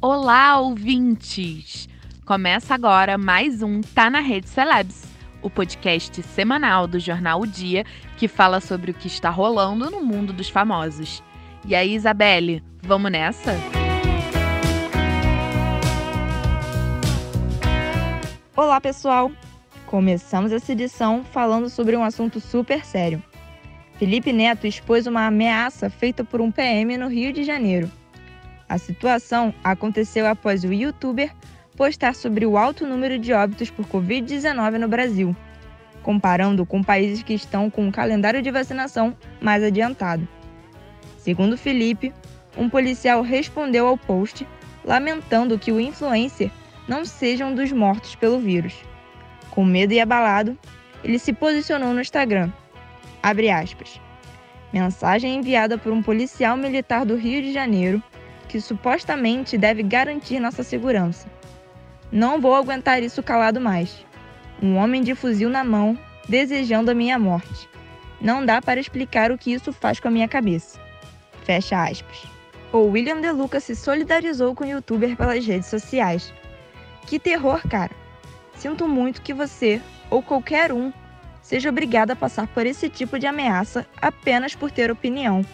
Olá, ouvintes! Começa agora mais um Tá na Rede Celebs, o podcast semanal do jornal O Dia que fala sobre o que está rolando no mundo dos famosos. E aí, Isabelle, vamos nessa? Olá, pessoal! Começamos essa edição falando sobre um assunto super sério. Felipe Neto expôs uma ameaça feita por um PM no Rio de Janeiro. A situação aconteceu após o youtuber postar sobre o alto número de óbitos por Covid-19 no Brasil, comparando com países que estão com um calendário de vacinação mais adiantado. Segundo Felipe, um policial respondeu ao post lamentando que o influencer não seja um dos mortos pelo vírus. Com medo e abalado, ele se posicionou no Instagram. Abre aspas. Mensagem enviada por um policial militar do Rio de Janeiro que supostamente deve garantir nossa segurança. Não vou aguentar isso calado mais. Um homem de fuzil na mão, desejando a minha morte. Não dá para explicar o que isso faz com a minha cabeça. Fecha aspas. O William De Luca se solidarizou com o youtuber pelas redes sociais. Que terror, cara! Sinto muito que você, ou qualquer um, seja obrigado a passar por esse tipo de ameaça apenas por ter opinião.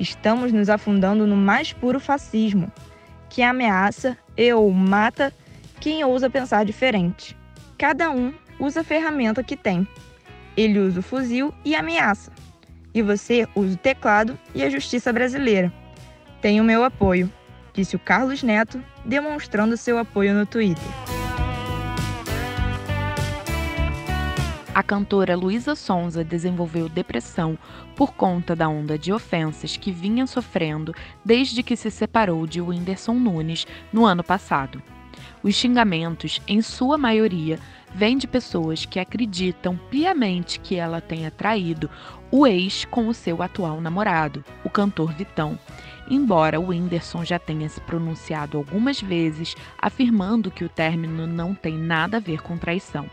Estamos nos afundando no mais puro fascismo, que ameaça e ou mata quem ousa pensar diferente. Cada um usa a ferramenta que tem. Ele usa o fuzil e ameaça. E você usa o teclado e a justiça brasileira. Tem o meu apoio, disse o Carlos Neto, demonstrando seu apoio no Twitter. A cantora Luísa Sonza desenvolveu depressão por conta da onda de ofensas que vinha sofrendo desde que se separou de Whindersson Nunes no ano passado. Os xingamentos, em sua maioria, vêm de pessoas que acreditam piamente que ela tenha traído o ex com o seu atual namorado, o cantor Vitão. Embora o Whindersson já tenha se pronunciado algumas vezes afirmando que o término não tem nada a ver com traição.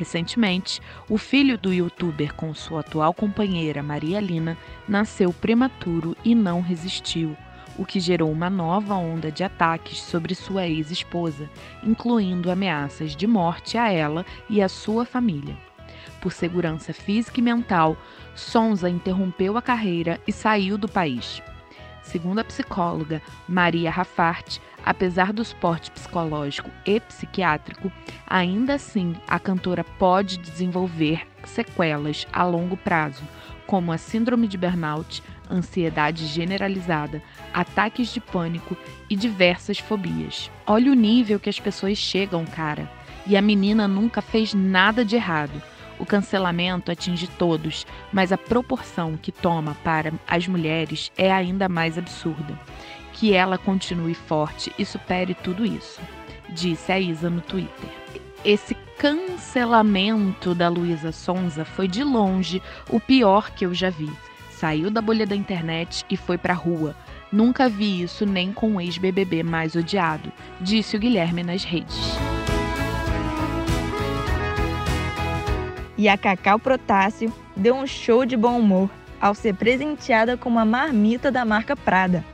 Recentemente, o filho do youtuber com sua atual companheira Maria Lina nasceu prematuro e não resistiu, o que gerou uma nova onda de ataques sobre sua ex-esposa, incluindo ameaças de morte a ela e a sua família. Por segurança física e mental, Sonza interrompeu a carreira e saiu do país. Segundo a psicóloga Maria Rafart, apesar do suporte psicológico e psiquiátrico, ainda assim a cantora pode desenvolver sequelas a longo prazo, como a síndrome de burnout, ansiedade generalizada, ataques de pânico e diversas fobias. Olha o nível que as pessoas chegam, cara. E a menina nunca fez nada de errado. O cancelamento atinge todos, mas a proporção que toma para as mulheres é ainda mais absurda. Que ela continue forte e supere tudo isso, disse a Isa no Twitter. Esse cancelamento da Luísa Sonza foi de longe o pior que eu já vi. Saiu da bolha da internet e foi pra rua. Nunca vi isso nem com o ex-BBB mais odiado, disse o Guilherme nas redes. E a Cacau Protásio deu um show de bom humor ao ser presenteada com uma marmita da marca Prada.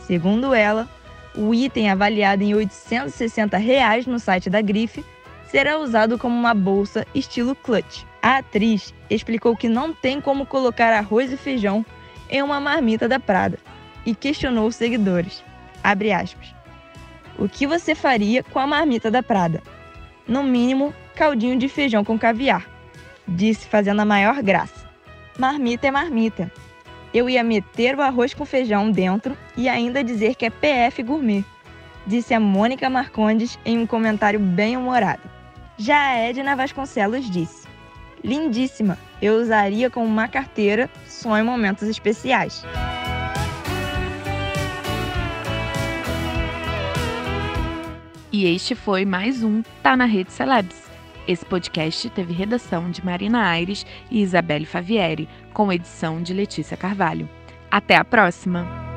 Segundo ela, o item avaliado em 860 reais no site da Grife será usado como uma bolsa estilo clutch. A atriz explicou que não tem como colocar arroz e feijão em uma marmita da Prada e questionou os seguidores. Aspas. O que você faria com a marmita da Prada? No mínimo, caldinho de feijão com caviar disse fazendo a maior graça. Marmita é marmita. Eu ia meter o arroz com feijão dentro e ainda dizer que é PF gourmet, disse a Mônica Marcondes em um comentário bem humorado. Já a Edna Vasconcelos disse: Lindíssima, eu usaria como uma carteira só em momentos especiais. E este foi mais um Tá na Rede Celebs. Esse podcast teve redação de Marina Aires e Isabelle Favieri, com edição de Letícia Carvalho. Até a próxima!